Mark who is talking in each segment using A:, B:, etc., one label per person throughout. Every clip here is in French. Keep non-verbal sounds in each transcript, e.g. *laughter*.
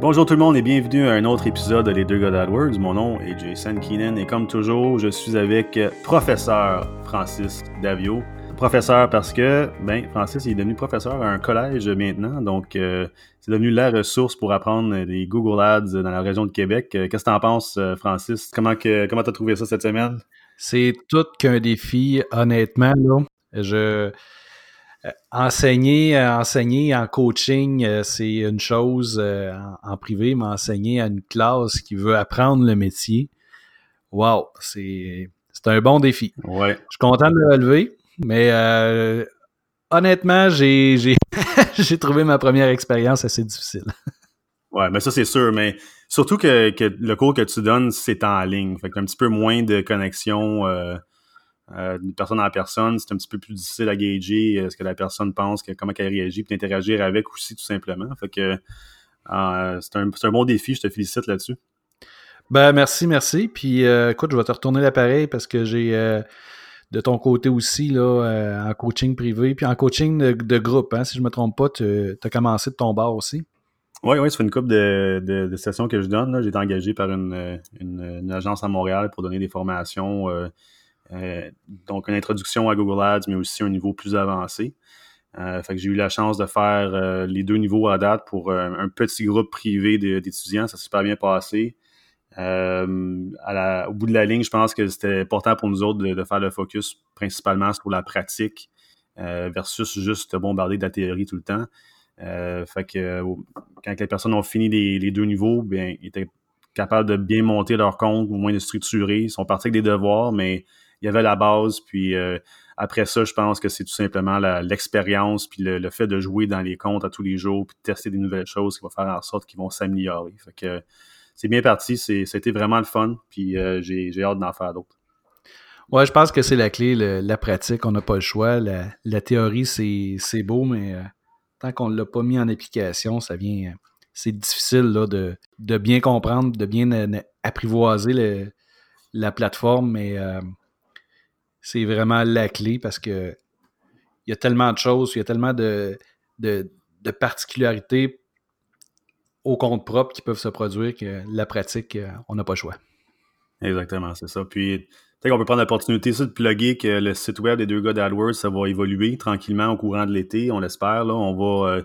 A: Bonjour tout le monde et bienvenue à un autre épisode de Les Deux God AdWords. Mon nom est Jason Keenan et comme toujours, je suis avec professeur Francis Davio. Professeur parce que, ben, Francis est devenu professeur à un collège maintenant, donc euh, c'est devenu la ressource pour apprendre des Google Ads dans la région de Québec. Euh, qu'est-ce que t'en penses, euh, Francis? Comment que, comment t'as trouvé ça cette semaine?
B: C'est tout qu'un défi, honnêtement, là. Je enseigner, euh, enseigner en coaching, euh, c'est une chose en, privé, mais enseigner à une classe qui veut apprendre le métier, wow, c'est un bon défi.
A: Ouais.
B: Je suis content de le relever, mais honnêtement, *laughs* j'ai trouvé ma première expérience assez difficile.
A: Ouais, mais ça c'est sûr, mais surtout que, le cours que tu donnes, c'est en ligne. Fait un petit peu moins de connexion euh, d'une personne en personne, c'est un petit peu plus difficile à gager euh, ce que la personne pense, que, comment elle réagit, puis d'interagir avec aussi, tout simplement. Fait que euh, c'est un, bon défi, je te félicite là-dessus.
B: Ben merci, merci. Puis écoute, je vais te retourner l'appareil parce que j'ai de ton côté aussi, là, en coaching privé, puis en coaching de, groupe, hein, si je ne me trompe pas, tu as commencé de ton bar aussi.
A: Oui, oui, ça fait une couple de, de, sessions que je donne. J'ai été engagé par une, une, agence à Montréal pour donner des formations euh, donc, une introduction à Google Ads, mais aussi un niveau plus avancé. Euh, fait que j'ai eu la chance de faire euh, les deux niveaux à date pour un petit groupe privé d'étudiants. Ça s'est super bien passé. au bout de la ligne, je pense que c'était important pour nous autres de, faire le focus principalement sur la pratique versus juste bombarder de la théorie tout le temps. fait que quand les personnes ont fini les, deux niveaux, bien, ils étaient capables de bien monter leur compte, au moins de structurer. Ils sont partis avec des devoirs, mais il y avait la base, puis euh, après ça, je pense que c'est tout simplement l'expérience, puis le, fait de jouer dans les comptes à tous les jours, puis de tester des nouvelles choses qui vont faire en sorte qu'ils vont s'améliorer. C'est bien parti, c'était vraiment le fun, puis euh, j'ai hâte d'en faire d'autres.
B: Ouais, je pense que c'est la clé, la pratique, on n'a pas le choix. La, théorie, c'est beau, mais euh, tant qu'on ne l'a pas mis en application, ça vient. c'est difficile là, de, de, bien comprendre, de bien apprivoiser la plateforme, mais c'est vraiment la clé parce que il y a tellement de choses, il y a tellement de, particularités au compte propre qui peuvent se produire que la pratique, euh, on n'a pas le choix.
A: Exactement, c'est ça. Puis peut-être qu'on peut prendre l'opportunité de plugger que le site web des deux gars d'AdWords, ça va évoluer tranquillement au courant de l'été, on l'espère. On va euh,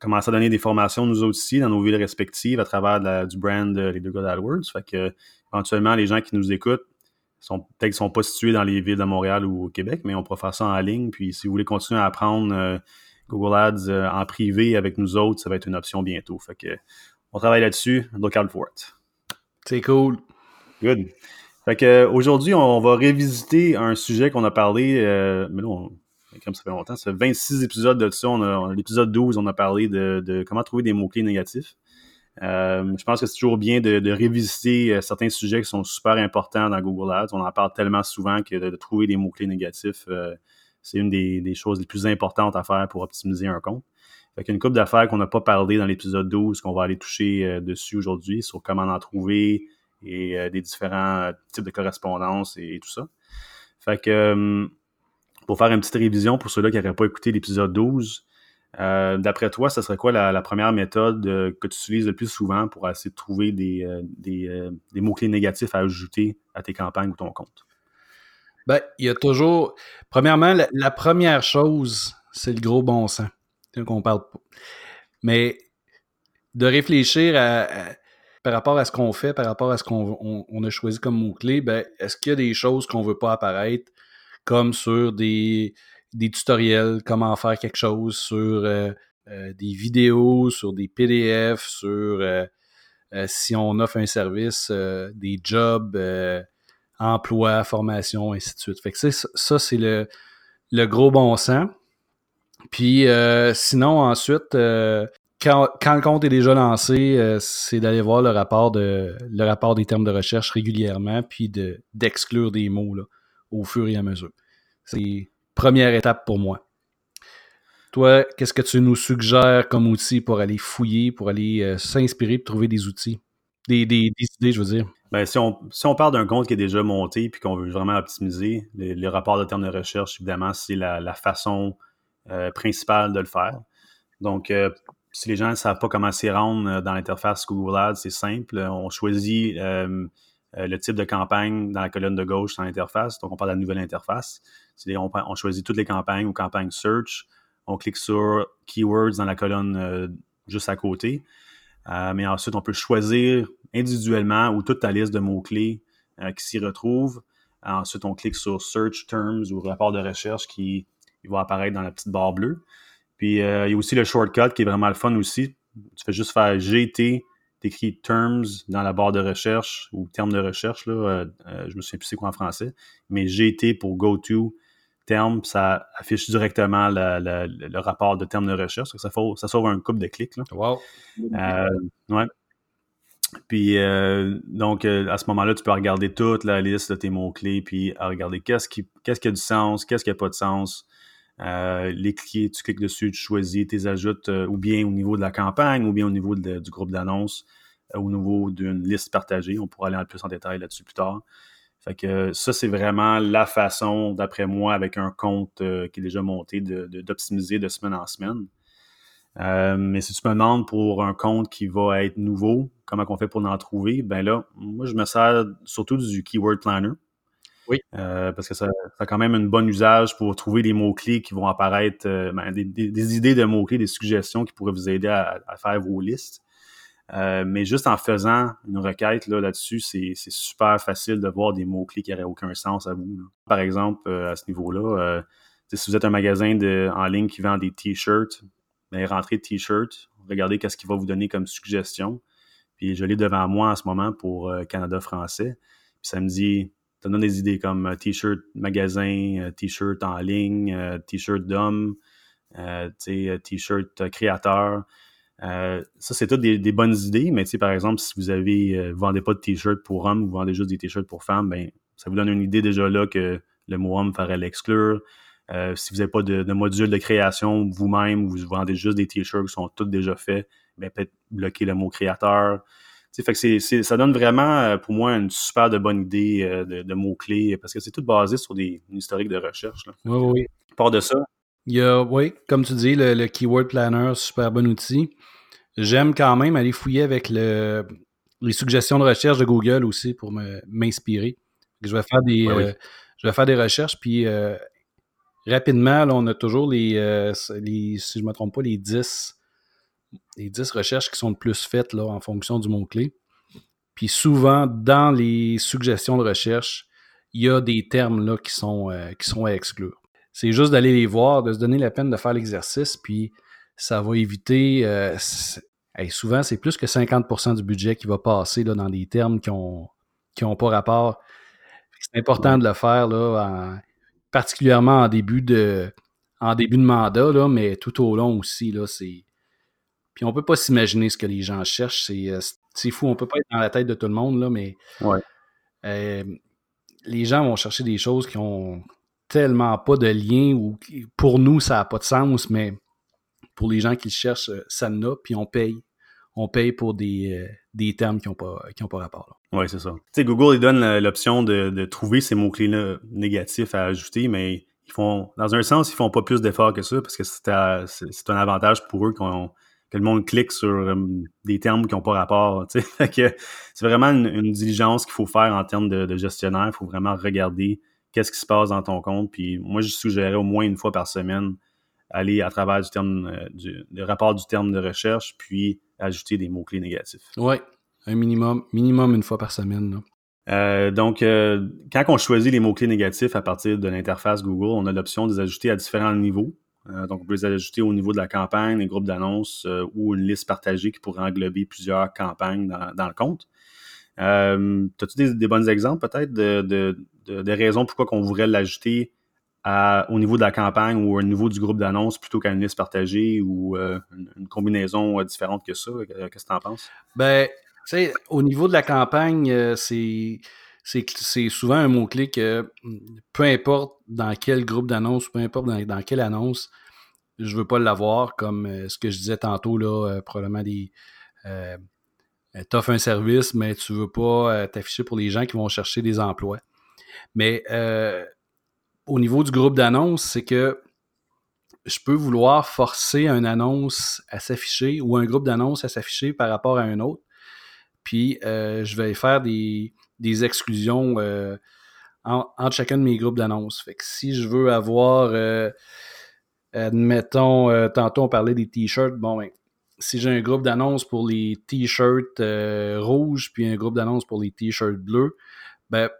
A: commencer à donner des formations nous aussi dans nos villes respectives à travers du brand des deux gars d'AdWords. Fait que éventuellement, les gens qui nous écoutent, peut-être qu'ils ne sont pas situés dans les villes de Montréal ou au Québec, mais on pourra faire ça en ligne. Puis si vous voulez continuer à apprendre euh, Google Ads euh, en privé avec nous autres, ça va être une option bientôt. Fait que on travaille là-dessus. Look out for it.
B: C'est cool.
A: Good. Fait que aujourd'hui, on va révisiter un sujet qu'on a parlé, euh, mais là, comme ça fait longtemps, ça fait 26 épisodes de ça. l'épisode 12, on a parlé de comment trouver des mots-clés négatifs. Euh, je pense que c'est toujours bien de, révisiter euh, certains sujets qui sont super importants dans Google Ads. On en parle tellement souvent que de, trouver des mots-clés négatifs, euh, c'est une des, choses les plus importantes à faire pour optimiser un compte. Fait qu'il y une couple d'affaires qu'on n'a pas parlé dans l'épisode 12 qu'on va aller toucher dessus aujourd'hui sur comment en trouver et des différents types de correspondance et, tout ça. Fait que pour faire une petite révision pour ceux-là qui n'auraient pas écouté l'épisode 12, euh, d'après toi, ce serait quoi la, première méthode euh, que tu utilises le plus souvent pour essayer de trouver des, euh, mots-clés négatifs à ajouter à tes campagnes ou ton compte?
B: Ben, il y a toujours. Premièrement, la, première chose, c'est le gros bon sens. qu'on parle pas. Mais de réfléchir par rapport à ce qu'on fait, par rapport à ce qu'on a choisi comme mots-clés, ben, est-ce qu'il y a des choses qu'on ne veut pas apparaître, comme sur des, des tutoriels, comment faire quelque chose sur euh, euh, des vidéos, sur des PDF, sur euh, si on offre un service, des jobs, emploi, formation, ainsi de suite. Fait que ça, c'est le, gros bon sens. Puis sinon, ensuite, quand, le compte est déjà lancé, c'est d'aller voir le rapport, des termes de recherche régulièrement, puis d'exclure des mots au fur et à mesure. C'est première étape pour moi. Toi, qu'est-ce que tu nous suggères comme outil pour aller fouiller, pour aller euh, s'inspirer, pour trouver des outils, des, idées, je veux dire?
A: Ben, si, on, si d'un compte qui est déjà monté et qu'on veut vraiment optimiser, les, rapports de termes de recherche, évidemment, c'est la, façon euh, principale de le faire. Donc, euh, si les gens ne savent pas comment s'y rendre dans l'interface Google Ads, c'est simple. On choisit le type de campagne dans la colonne de gauche dans l'interface. Donc, on parle de la nouvelle interface. On, choisit toutes les campagnes ou campagnes search. On clique sur keywords dans la colonne juste à côté. mais ensuite, on peut choisir individuellement ou toute ta liste de mots-clés qui s'y retrouvent. Ensuite, on clique sur Search Terms ou rapport de recherche qui va apparaître dans la petite barre bleue. Puis, euh, il y a aussi le shortcut qui est vraiment le fun aussi. Tu fais juste faire GT, t'écris Terms dans la barre de recherche ou terme de recherche. Là, euh, euh, je me souviens plus c'est quoi en français. Mais GT pour Go To terme, ça affiche directement le rapport de terme de recherche. Ça, ça sauve un couple de clics. Là.
B: Wow.
A: ouais. Puis, donc, à ce moment-là, tu peux regarder toute la liste de tes mots-clés, puis regarder qu'est-ce qui, qu'est-ce qui a du sens, qu'est-ce qui n'a pas de sens. Euh, les cliquer, tu cliques dessus, tu choisis, tu les ajoutes euh, ou bien au niveau de la campagne ou bien au niveau du groupe d'annonces, euh, au niveau d'une liste partagée. On pourra aller peu plus en détail là-dessus plus tard. Fait que ça, c'est vraiment la façon, d'après moi, avec un compte qui est déjà monté, d'optimiser de, semaine en semaine. mais si tu me demandes pour un compte qui va être nouveau, comment on fait pour en trouver, ben là, moi, je me sers surtout du Keyword Planner.
B: Oui.
A: Euh, parce que ça, a quand même un bon usage pour trouver des mots-clés qui vont apparaître, euh, ben, des, idées de mots-clés, des suggestions qui pourraient vous aider à, faire vos listes. Euh, mais juste en faisant une requête là, là-dessus, c'est, super facile de voir des mots-clés qui n'auraient aucun sens à vous. Par exemple, à ce niveau-là, si vous êtes un magasin de, en ligne qui vend des t-shirts, ben, rentrez t-shirts, regardez qu'est-ce qu'il va vous donner comme suggestion. Puis je l'ai devant moi en ce moment pour Canada français. Puis ça me dit ça donne des idées comme euh, t-shirt magasin, euh, t-shirt en ligne, euh, t-shirt d'homme, t-shirt créateur. ça, c'est toutes des, bonnes idées, mais par exemple, si vous avez vendez pas de t-shirt pour hommes, vous vendez juste des t-shirts pour femmes, ben ça vous donne une idée déjà là que le mot homme ferait l'exclure. si vous n'avez pas de, module de création vous-même, vous vendez juste des t-shirts qui sont tous déjà faits, ben peut-être bloquer le mot créateur fait que ça donne vraiment, euh, pour moi, une super de bonne idée euh, de, mots-clés, parce que c'est tout basé sur des historiques de recherche.
B: Oui, oui.
A: Part de ça.
B: Il y a, oui, comme tu dis, le, Keyword Planner, super bon outil. J'aime quand même aller fouiller avec le, les suggestions de recherche de Google aussi pour m'inspirer. Je vais faire des, euh, je vais faire des recherches, puis rapidement, on a toujours les, les si je ne me trompe pas, les 10 les 10 recherches qui sont le plus faites là, en fonction du mot-clé. Puis souvent, dans les suggestions de recherche, il y a des termes là, qui, sont, euh, à exclure. C'est juste d'aller les voir, de se donner la peine de faire l'exercice, puis ça va éviter. Euh, souvent, c'est plus que 50% du budget qui va passer là, dans des termes qui n'ont ont pas rapport. C'est important de le faire, là, particulièrement en début de, en début de mandat, mais tout au long aussi. C'est, puis on peut pas s'imaginer ce que les gens cherchent. Euh, c'est, fou. On peut pas être dans la tête de tout le monde, là, mais euh, les gens vont chercher des choses qui ont tellement pas de lien ou pour nous, ça n'a pas de sens, mais pour les gens qui le cherchent, euh, ça en a, puis on paye. On paye pour des, termes qui n'ont pas, pas rapport.
A: Oui, c'est ça. Tu sais, Google, il donne l'option de, trouver ces mots-clés négatifs à ajouter, mais ils font, dans un sens, ils font pas plus d'efforts que ça parce que c'est, un avantage pour eux qu'on que le monde clique sur euh, des termes qui n'ont pas rapport. *laughs* c'est vraiment une, diligence qu'il faut faire en termes de, gestionnaire. Il faut vraiment regarder qu'est-ce qui se passe dans ton compte. Puis moi, je suggérerais au moins une fois par semaine aller à travers du terme euh, du, rapport du terme de recherche, puis ajouter des mots-clés négatifs.
B: Oui, un minimum, minimum une fois par semaine.
A: Euh, donc, quand on choisit les mots-clés négatifs à partir de l'interface Google, on a l'option de les ajouter à différents niveaux. Euh, donc, on peut les ajouter au niveau de la campagne, des groupes d'annonces euh, ou une liste partagée qui pourrait englober plusieurs campagnes dans, le compte. Euh, As-tu des, bons exemples peut-être de, raisons pourquoi on voudrait l'ajouter au niveau de la campagne ou au niveau du groupe d'annonces plutôt qu'à une liste partagée ou une, combinaison différente que ça? Qu'est-ce que tu en penses?
B: Ben, tu sais, au niveau de la campagne, c'est c'est souvent un mot-clé que peu importe dans quel groupe d'annonces, peu importe dans, quelle annonce, je ne veux pas l'avoir, comme euh, ce que je disais tantôt, là, euh, probablement des. Euh, offres un service, mais tu ne veux pas euh, t'afficher pour les gens qui vont chercher des emplois. Mais au niveau du groupe d'annonces, c'est que je peux vouloir forcer une annonce à s'afficher ou un groupe d'annonces à s'afficher par rapport à un autre. Puis euh, je vais faire des, des exclusions euh, entre chacun de mes groupes d'annonces. Fait que si je veux avoir, euh, admettons, euh, tantôt on parlait des t-shirts, bon ben, si j'ai un groupe d'annonces pour les t-shirts rouges, puis un groupe d'annonces pour les t-shirts bleus, ben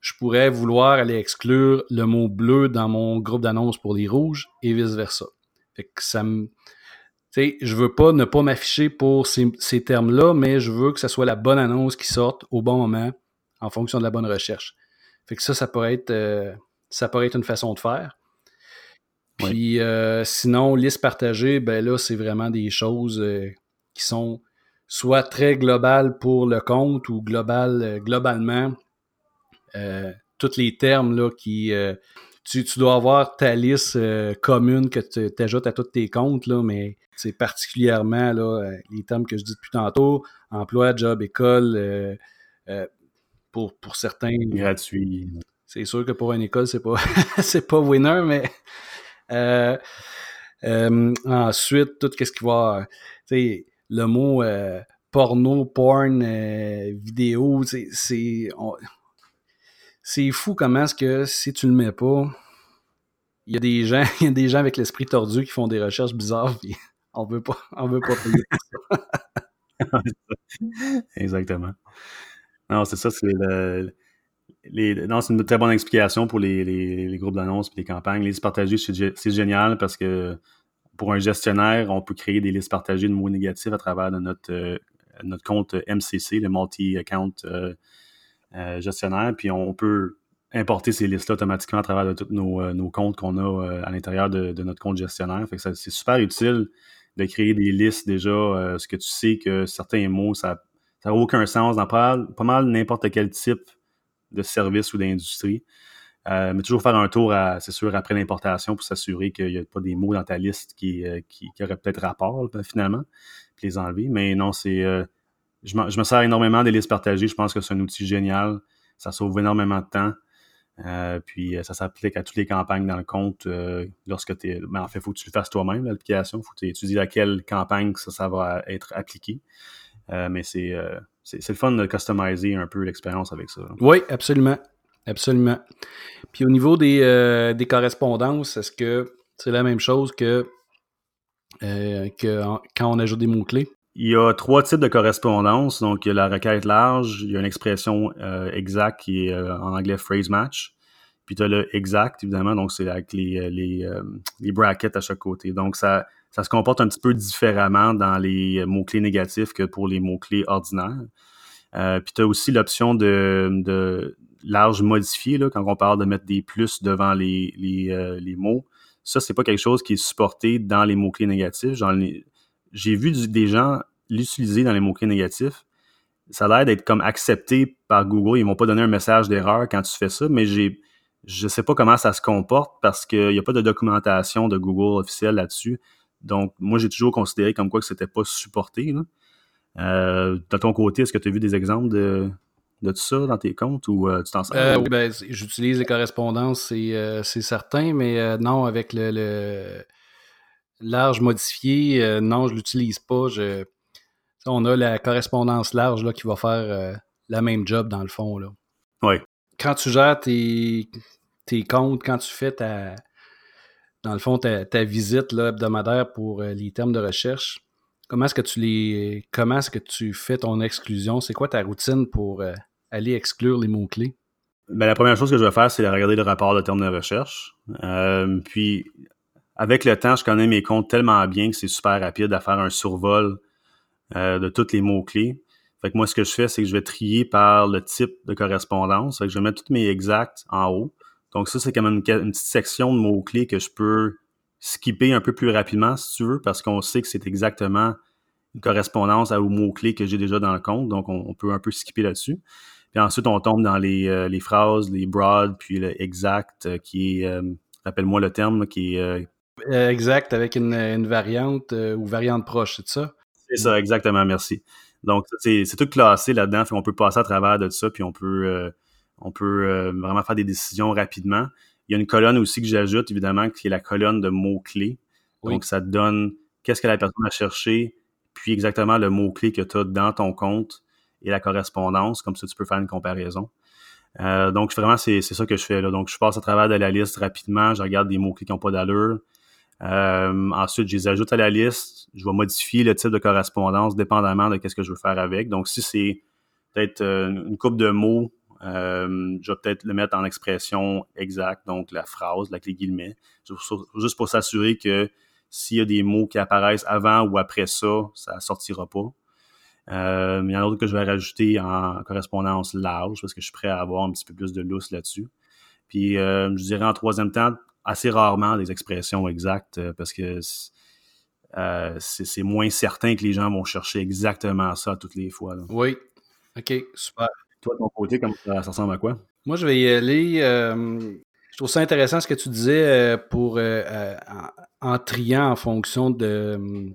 B: je pourrais vouloir aller exclure le mot bleu dans mon groupe d'annonces pour les rouges et vice-versa. Fait que ça me. je veux pas ne pas m'afficher pour ces, ces termes-là, mais je veux que ce soit la bonne annonce qui sorte au bon moment en fonction de la bonne recherche. Fait que ça, ça pourrait être, euh, ça pourrait être une façon de faire. Puis euh, sinon, liste partagée, ben là, c'est vraiment des choses euh, qui sont soit très globales pour le compte ou global, globalement tous les termes là, qui. Tu, tu, dois avoir ta liste commune que tu ajoutes à tous tes comptes, là, mais c'est particulièrement là, les termes que je dis depuis tantôt emploi, job, école. Pour, pour certains.
A: Gratuit.
B: C'est sûr que pour une école, c'est pas *laughs* c'est pas winner, mais euh, euh, ensuite, tout ce qui va. Le mot euh, porno, porn, vidéo, c'est c'est fou comment est-ce que si tu le mets pas, il y a des gens, *laughs* il y a des gens avec l'esprit tordu qui font des recherches bizarres, puis on veut pas, on veut pas payer
A: ça. *laughs* Exactement. Non, c'est ça, c'est le, les, non, c'est une très bonne explication pour les, les, groupes d'annonces et les campagnes. Les listes partagées, c'est génial parce que pour un gestionnaire, on peut créer des listes partagées de mots négatifs à travers notre, euh, notre compte MCC, le multi-account euh, euh, gestionnaire, puis on peut importer ces listes-là automatiquement à travers tous nos, nos comptes qu'on a à l'intérieur de, notre compte gestionnaire. C'est super utile de créer des listes déjà, ce que tu sais que certains mots, ça n'a aucun sens dans pas, pas mal n'importe quel type de service ou d'industrie. Euh, mais toujours faire un tour, c'est sûr, après l'importation pour s'assurer qu'il n'y a pas des mots dans ta liste qui, qui, qui auraient peut-être rapport finalement, puis les enlever. Mais non, c'est je, me sers énormément des listes partagées. Je pense que c'est un outil génial. Ça sauve énormément de temps. Euh, puis ça s'applique à toutes les campagnes dans le compte euh, lorsque. Ben, en fait, il faut que tu le fasses toi-même, l'application. Il faut que tu étudies à quelle campagne ça, ça va être appliqué. Euh, mais c'est, c'est, le fun de customiser un peu l'expérience avec ça.
B: Oui, absolument. Absolument. Puis au niveau des, des correspondances, est-ce que c'est la même chose que, que quand on ajoute des mots-clés?
A: Il y a trois types de correspondance. Donc, il y a la requête large, il y a une expression euh, exacte qui est euh, en anglais phrase match. Puis tu as le exact, évidemment, donc c'est avec les, euh, les, euh, les, brackets à chaque côté. Donc, ça, ça se comporte un petit peu différemment dans les mots-clés négatifs que pour les mots-clés ordinaires. Euh, puis tu as aussi l'option de, large modifié, là, quand on parle de mettre des plus devant les, les, mots. Ça, c'est pas quelque chose qui est supporté dans les mots-clés négatifs. J'ai vu des gens l'utiliser dans les mots-clés négatifs. Ça a l'air d'être comme accepté par Google. Ils vont pas donner un message d'erreur quand tu fais ça, mais j'ai je sais pas comment ça se comporte parce qu'il n'y a pas de documentation de Google officielle là-dessus. Donc, moi, j'ai toujours considéré comme quoi que c'était pas supporté. Là. Euh, de ton côté, est-ce que tu as vu des exemples de, de tout ça dans tes comptes ou euh, tu t'en sers?
B: Euh, oui, ben, j'utilise les correspondances, c'est, euh, certain, mais non, avec le, le, large modifié, non, je l'utilise pas. Je... On a la correspondance large là, qui va faire la même job dans le fond. Là.
A: Oui.
B: Quand tu gères tes, tes comptes, quand tu fais ta, dans le fond, ta, visite hebdomadaire pour euh, les termes de recherche, comment est-ce que tu les. Comment est-ce que tu fais ton exclusion? C'est quoi ta routine pour euh, aller exclure les mots-clés?
A: Ben, la première chose que je vais faire, c'est de regarder le rapport de termes de recherche. Euh, puis avec le temps, je connais mes comptes tellement bien que c'est super rapide à faire un survol de tous les mots-clés. Fait que moi, ce que je fais, c'est que je vais trier par le type de correspondance. Fait que je vais mettre tous mes exacts en haut. Donc ça, c'est comme une, une, petite section de mots-clés que je peux skipper un peu plus rapidement, si tu veux, parce qu'on sait que c'est exactement une correspondance aux mots-clés que j'ai déjà dans le compte. Donc, on, on peut un peu skipper là-dessus. Puis ensuite, on tombe dans les, euh, les phrases, les broad, puis le exact, euh, qui est, euh, rappelle-moi le terme, qui est
B: exact, avec une, une variante ou variante proche, c'est ça?
A: C'est ça, exactement, merci. Donc, c'est tout classé là-dedans, on peut passer à travers de ça, puis on peut, on peut euh, vraiment faire des décisions rapidement. Il y a une colonne aussi que j'ajoute, évidemment, qui est la colonne de mots-clés. Donc, ça te donne qu'est-ce que la personne a cherché, puis exactement le mot-clé que tu as dans ton compte et la correspondance. Comme ça, tu peux faire une comparaison. Euh, donc, vraiment, c'est ça que je fais. Là. Donc, je passe à travers de la liste rapidement. Je regarde des mots-clés qui n'ont pas d'allure. Euh, ensuite, je les ajoute à la liste. Je vais modifier le type de correspondance dépendamment de ce que je veux faire avec. Donc, si c'est peut-être une coupe de mots, je vais peut-être le mettre en expression exacte, donc la phrase, la clé guillemets, juste pour s'assurer que s'il y a des mots qui apparaissent avant ou après ça, ça sortira pas. Euh, il y en a d'autres que je vais rajouter en correspondance large parce que je suis prêt à avoir un petit peu plus de lousse là-dessus. Puis euh, je dirais en troisième temps, assez rarement des expressions exactes euh, parce que c'est moins certain que les gens vont chercher exactement ça toutes les fois.
B: Oui. OK, super.
A: Toi, de ton côté, ça, ressemble à quoi?
B: Moi, je vais y aller. je trouve ça intéressant ce que tu disais pour en triant en fonction de,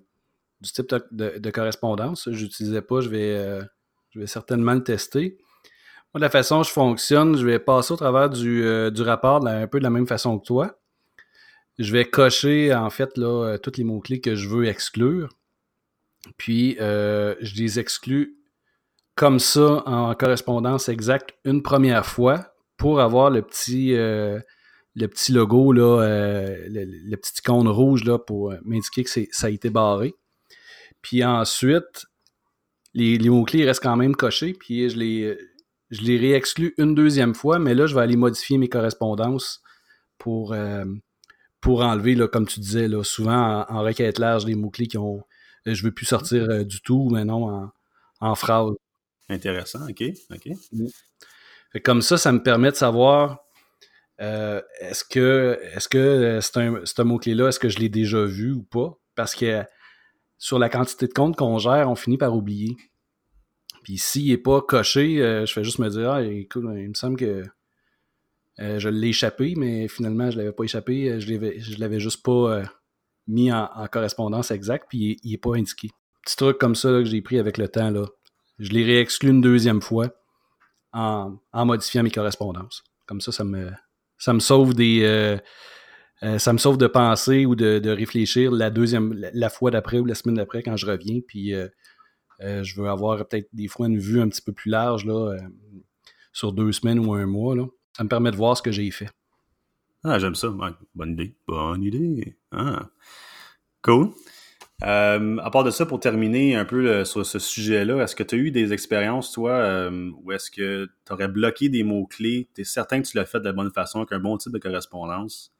B: du type de, correspondance. Je n'utilisais pas, je vais, euh, je vais certainement le tester. Moi, de la façon dont je fonctionne, je vais passer au travers du, euh, rapport un peu de la même façon que toi. Je vais cocher, en fait, là, euh, tous les mots-clés que je veux exclure. Puis, je les exclus comme ça en correspondance exacte une première fois pour avoir le petit, le petit logo, là, le, le, petit icône rouge là, pour m'indiquer que ça a été barré. Puis ensuite, les, mots-clés restent quand même cochés, puis je les, je les réexclus une deuxième fois, mais là, je vais aller modifier mes correspondances pour, euh, pour enlever, là, comme tu disais, là, souvent en, requête large, des mots-clés qui ont euh, je veux plus sortir euh, du tout, mais non en phrase.
A: Intéressant, ok, ok. Mm.
B: comme ça, ça me permet de savoir est-ce que est-ce que c'est un, un mot-clé-là, est-ce que je l'ai déjà vu ou pas? Parce que sur la quantité de comptes qu'on gère, on finit par oublier. Puis s'il n'est pas coché, euh, je fais juste me dire Ah, écoute, il me semble que euh, je l'ai échappé, mais finalement, je ne l'avais pas échappé. Euh, je ne l'avais juste pas mis en, correspondance exacte, puis il n'est pas indiqué. Petit truc comme ça que j'ai pris avec le temps, là. Je l'ai réexclu une deuxième fois en, modifiant mes correspondances. Comme ça, ça me, ça me sauve des euh, ça me sauve de penser ou de, réfléchir la deuxième, la, fois d'après ou la semaine d'après quand je reviens. Puis euh, euh, je veux avoir peut-être des fois une vue un petit peu plus large là, sur deux semaines ou un mois. Là. Ça me permet de voir ce que j'ai fait.
A: Ah, j'aime ça. bonne idée. Bonne idée. Ah. Cool. À part de ça, pour terminer un peu sur ce sujet-là, est-ce que tu as eu des expériences, toi, où est-ce que tu aurais bloqué des mots-clés? Tu es certain que tu l'as fait de la bonne façon, avec un bon type de correspondance,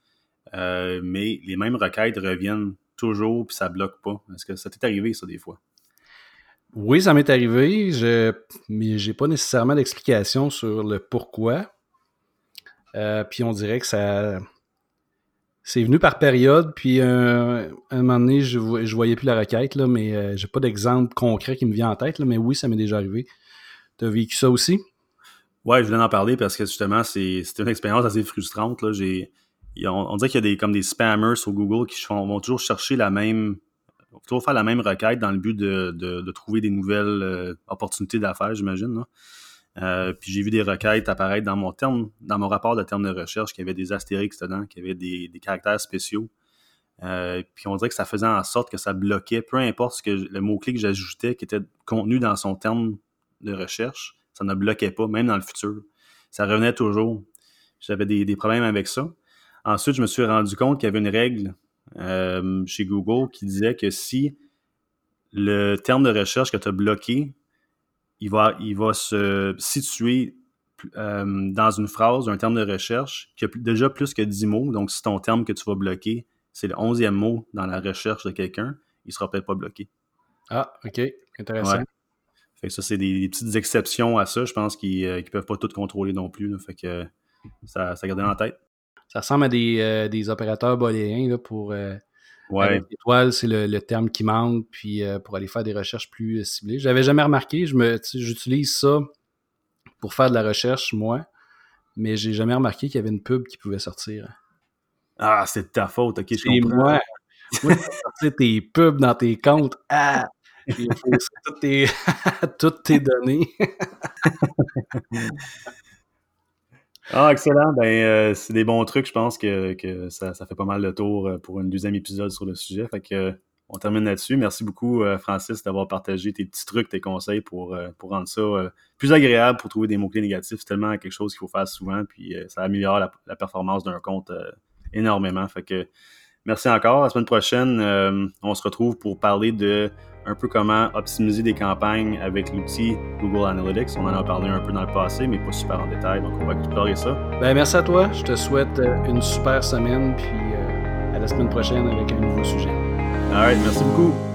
A: euh, mais les mêmes requêtes reviennent toujours puis ça bloque pas. Est-ce que ça t'est arrivé, ça, des fois?
B: Oui, ça m'est arrivé, je... mais j'ai pas nécessairement d'explication sur le pourquoi. Euh, puis on dirait que ça. C'est venu par période, puis euh, un moment donné, je, voyais plus la requête, là, mais j'ai pas d'exemple concret qui me vient en tête, là, mais oui, ça m'est déjà arrivé. Tu as vécu ça aussi?
A: Ouais, je voulais en parler parce que justement, c'est une expérience assez frustrante. J'ai on, dirait qu'il y a des, comme des spammers sur Google qui vont toujours chercher la même, toujours faire la même requête dans le but de, trouver des nouvelles euh, opportunités d'affaires, j'imagine. Euh, puis j'ai vu des requêtes apparaître dans mon terme, dans mon rapport de termes de recherche, qui avait des astérix dedans, qui avait des, caractères spéciaux. Euh, puis on dirait que ça faisait en sorte que ça bloquait, peu importe ce que le mot-clé que j'ajoutais qui était contenu dans son terme de recherche, ça ne bloquait pas, même dans le futur. Ça revenait toujours. J'avais des problèmes avec ça. Ensuite, je me suis rendu compte qu'il y avait une règle euh, chez Google qui disait que si le terme de recherche que tu as bloqué, il va, il va se situer euh, dans une phrase, un terme de recherche qui a déjà plus que 10 mots. Donc, si ton terme que tu vas bloquer, c'est le 11e mot dans la recherche de quelqu'un, il ne sera peut-être pas bloqué.
B: Ah, OK. Intéressant.
A: Fait que ça, c'est des, petites exceptions à ça, je pense, qu'ils ne euh, peuvent pas tout contrôler non plus. Fait que ça, ça en tête
B: ça ressemble à des, euh, opérateurs booléens là, pour euh,
A: ouais.
B: étoiles, c'est le, terme qui manque, puis euh, pour aller faire des recherches plus ciblées. J'avais jamais remarqué, je me j'utilise ça pour faire de la recherche, moi, mais j'ai jamais remarqué qu'il y avait une pub qui pouvait sortir.
A: Ah, c'est de ta faute, ok, je
B: comprends. moi, *laughs* moi sortir tes pubs dans tes comptes. Ah! toutes tes, *laughs* toutes tes données. *laughs*
A: Ah, excellent. Ben, c'est des bons trucs. Je pense que, que ça, ça, fait pas mal de tour pour un deuxième épisode sur le sujet. Fait que on termine là-dessus. Merci beaucoup, euh, Francis, d'avoir partagé tes petits trucs, tes conseils pour, euh, pour rendre ça euh, plus agréable pour trouver des mots-clés négatifs. C'est tellement quelque chose qu'il faut faire souvent, puis ça améliore la, performance d'un compte énormément. Fait que merci encore. La semaine prochaine, on se retrouve pour parler de un peu comment optimiser des campagnes avec l'outil Google Analytics. On en a parlé un peu dans le passé, mais pas super en détail, donc on va explorer ça.
B: Ben, merci à toi. Je te souhaite une super semaine, puis à la semaine prochaine avec un nouveau sujet.
A: All right, merci beaucoup.